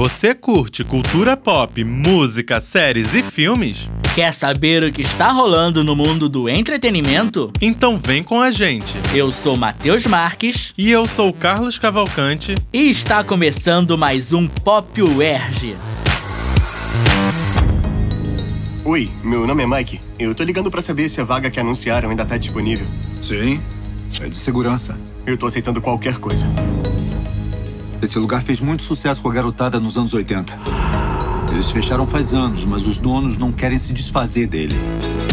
Você curte cultura pop, música, séries e filmes? Quer saber o que está rolando no mundo do entretenimento? Então vem com a gente. Eu sou Matheus Marques. E eu sou Carlos Cavalcante. E está começando mais um Pop UERJ. Oi, meu nome é Mike. Eu tô ligando para saber se a vaga que anunciaram ainda tá disponível. Sim, é de segurança. Eu tô aceitando qualquer coisa. Esse lugar fez muito sucesso com a garotada nos anos 80. Eles fecharam faz anos, mas os donos não querem se desfazer dele.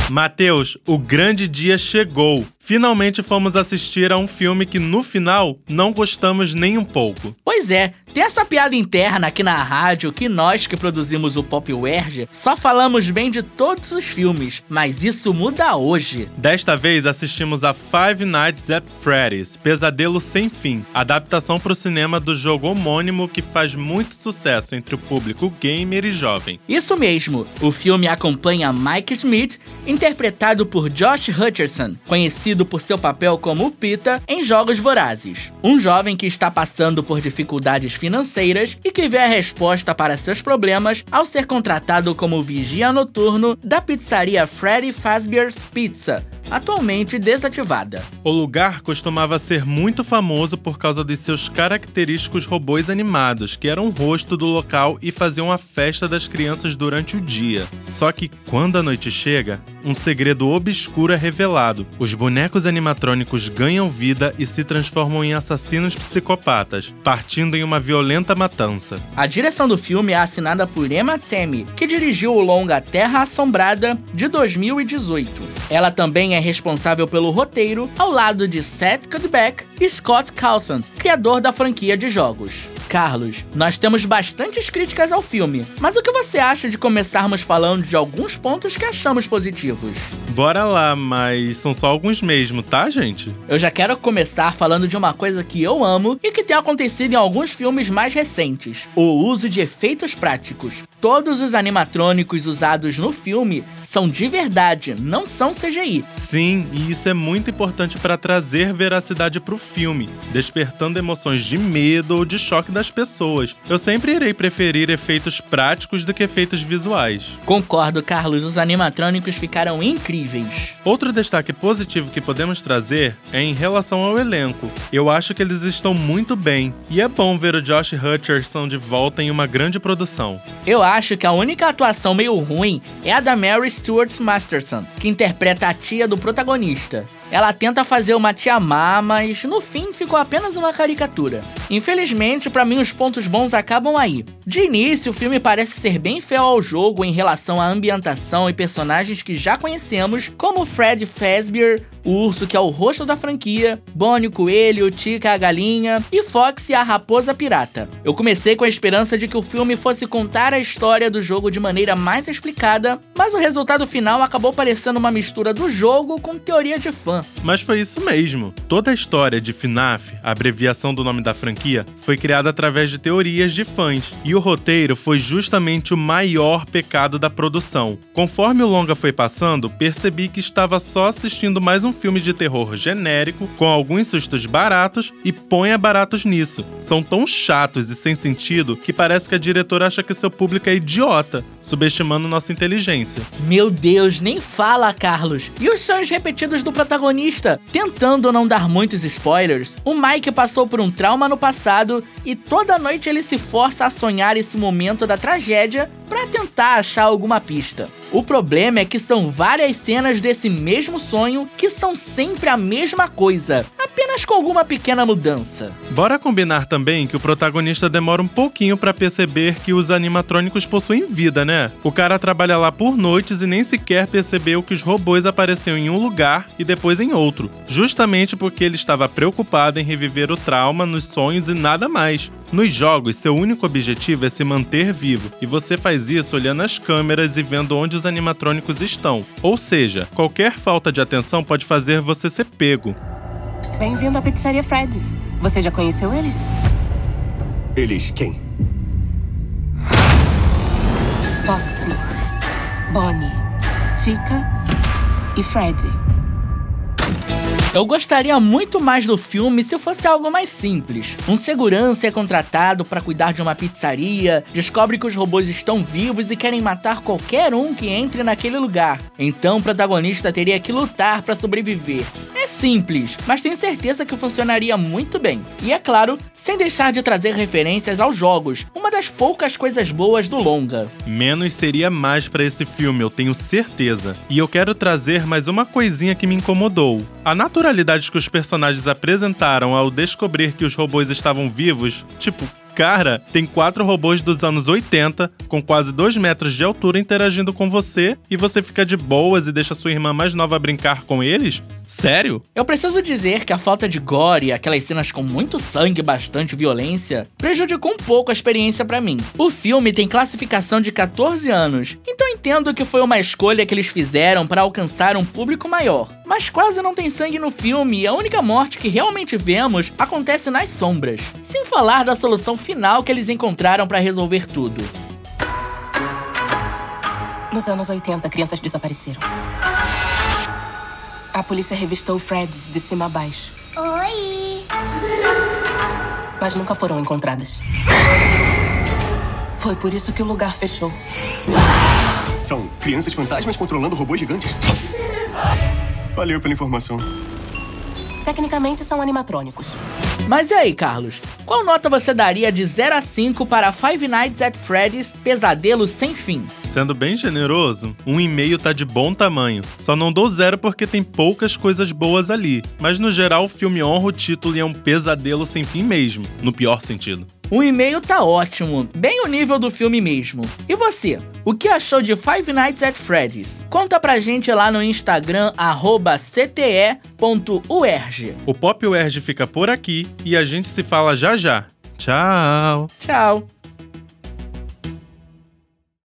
Mateus, o grande dia chegou. Finalmente fomos assistir a um filme que no final não gostamos nem um pouco. Pois é, tem essa piada interna aqui na rádio que nós que produzimos o Pop Werge só falamos bem de todos os filmes, mas isso muda hoje. Desta vez assistimos a Five Nights at Freddy's, Pesadelo Sem Fim, adaptação para o cinema do jogo homônimo que faz muito sucesso entre o público gamer e jovem. Isso mesmo, o filme acompanha Mike Smith, interpretado por Josh Hutcherson, conhecido por seu papel como Pita em Jogos Vorazes. Um jovem que está passando por dificuldades financeiras e que vê a resposta para seus problemas ao ser contratado como vigia noturno da pizzaria Freddy Fazbear's Pizza, atualmente desativada. O lugar costumava ser muito famoso por causa de seus característicos robôs animados, que eram o rosto do local e faziam a festa das crianças durante o dia. Só que quando a noite chega, um segredo obscuro é revelado. Os bonecos animatrônicos ganham vida e se transformam em assassinos psicopatas, partindo em uma violenta matança. A direção do filme é assinada por Emma Temi, que dirigiu o longa Terra Assombrada de 2018. Ela também é responsável pelo roteiro, ao lado de Seth Cudbeck e Scott Cawthon, criador da franquia de jogos. Carlos, nós temos bastantes críticas ao filme, mas o que você acha de começarmos falando de alguns pontos que achamos positivos? Bora lá, mas são só alguns mesmo, tá, gente? Eu já quero começar falando de uma coisa que eu amo e que tem acontecido em alguns filmes mais recentes: o uso de efeitos práticos. Todos os animatrônicos usados no filme são de verdade, não são CGI. Sim, e isso é muito importante para trazer veracidade pro filme, despertando emoções de medo ou de choque das pessoas. Eu sempre irei preferir efeitos práticos do que efeitos visuais. Concordo, Carlos, os animatrônicos ficaram incríveis. Outro destaque positivo que podemos trazer é em relação ao elenco. Eu acho que eles estão muito bem, e é bom ver o Josh Hutcherson de volta em uma grande produção. Eu acho que a única atuação meio ruim é a da Mary Stuart Masterson, que interpreta a tia do protagonista. Ela tenta fazer uma má, mas no fim ficou apenas uma caricatura. Infelizmente, para mim os pontos bons acabam aí. De início, o filme parece ser bem fiel ao jogo em relação à ambientação e personagens que já conhecemos, como Fred Fazbear, o urso que é o rosto da franquia, Bonnie o coelho, Tika a galinha e Fox a raposa pirata. Eu comecei com a esperança de que o filme fosse contar a história do jogo de maneira mais explicada, mas o resultado final acabou parecendo uma mistura do jogo com teoria de fã. Mas foi isso mesmo. Toda a história de FNAF, a abreviação do nome da franquia, foi criada através de teorias de fãs, e o roteiro foi justamente o maior pecado da produção. Conforme o longa foi passando, percebi que estava só assistindo mais um filme de terror genérico, com alguns sustos baratos e ponha baratos nisso. São tão chatos e sem sentido que parece que a diretora acha que seu público é idiota, subestimando nossa inteligência. Meu Deus, nem fala, Carlos. E os sonhos repetidos do protagonista? Tentando não dar muitos spoilers, o Mike passou por um trauma no passado e toda noite ele se força a sonhar esse momento da tragédia para tentar achar alguma pista. O problema é que são várias cenas desse mesmo sonho que são sempre a mesma coisa, apenas com alguma pequena mudança. Bora combinar também que o protagonista demora um pouquinho para perceber que os animatrônicos possuem vida, né? O cara trabalha lá por noites e nem sequer percebeu que os robôs apareciam em um lugar e depois em outro, justamente porque ele estava preocupado em reviver o trauma nos sonhos e nada mais. Nos jogos, seu único objetivo é se manter vivo, e você faz isso olhando as câmeras e vendo onde os animatrônicos estão. Ou seja, qualquer falta de atenção pode fazer você ser pego. Bem-vindo à pizzaria Fred's. Você já conheceu eles? Eles quem? Foxy, Bonnie, Tika e Fred. Eu gostaria muito mais do filme se fosse algo mais simples. Um segurança é contratado para cuidar de uma pizzaria, descobre que os robôs estão vivos e querem matar qualquer um que entre naquele lugar. Então o protagonista teria que lutar para sobreviver. Simples, mas tenho certeza que funcionaria muito bem. E é claro, sem deixar de trazer referências aos jogos, uma das poucas coisas boas do longa. Menos seria mais para esse filme, eu tenho certeza. E eu quero trazer mais uma coisinha que me incomodou. A naturalidade que os personagens apresentaram ao descobrir que os robôs estavam vivos, tipo, cara, tem quatro robôs dos anos 80, com quase dois metros de altura, interagindo com você, e você fica de boas e deixa sua irmã mais nova brincar com eles? Sério? Eu preciso dizer que a falta de gore, aquelas cenas com muito sangue e bastante violência, prejudicou um pouco a experiência para mim. O filme tem classificação de 14 anos, então entendo que foi uma escolha que eles fizeram para alcançar um público maior. Mas quase não tem sangue no filme e a única morte que realmente vemos acontece nas sombras. Sem falar da solução final que eles encontraram para resolver tudo. Nos anos 80, crianças desapareceram. A polícia revistou Freds de cima a baixo. Oi! Mas nunca foram encontradas. Foi por isso que o lugar fechou. São crianças fantasmas controlando robôs gigantes? Valeu pela informação. Tecnicamente são animatrônicos. Mas e aí, Carlos? Qual nota você daria de 0 a 5 para Five Nights at Freddy's Pesadelo Sem Fim? Sendo bem generoso, um e-mail tá de bom tamanho. Só não dou zero porque tem poucas coisas boas ali. Mas no geral, o filme honra o título e é um pesadelo sem fim mesmo, no pior sentido. Um e-mail tá ótimo, bem o nível do filme mesmo. E você, o que achou de Five Nights at Freddy's? Conta pra gente lá no Instagram, cte.uerg. O Pop UERJ fica por aqui e a gente se fala já já. Tchau! Tchau!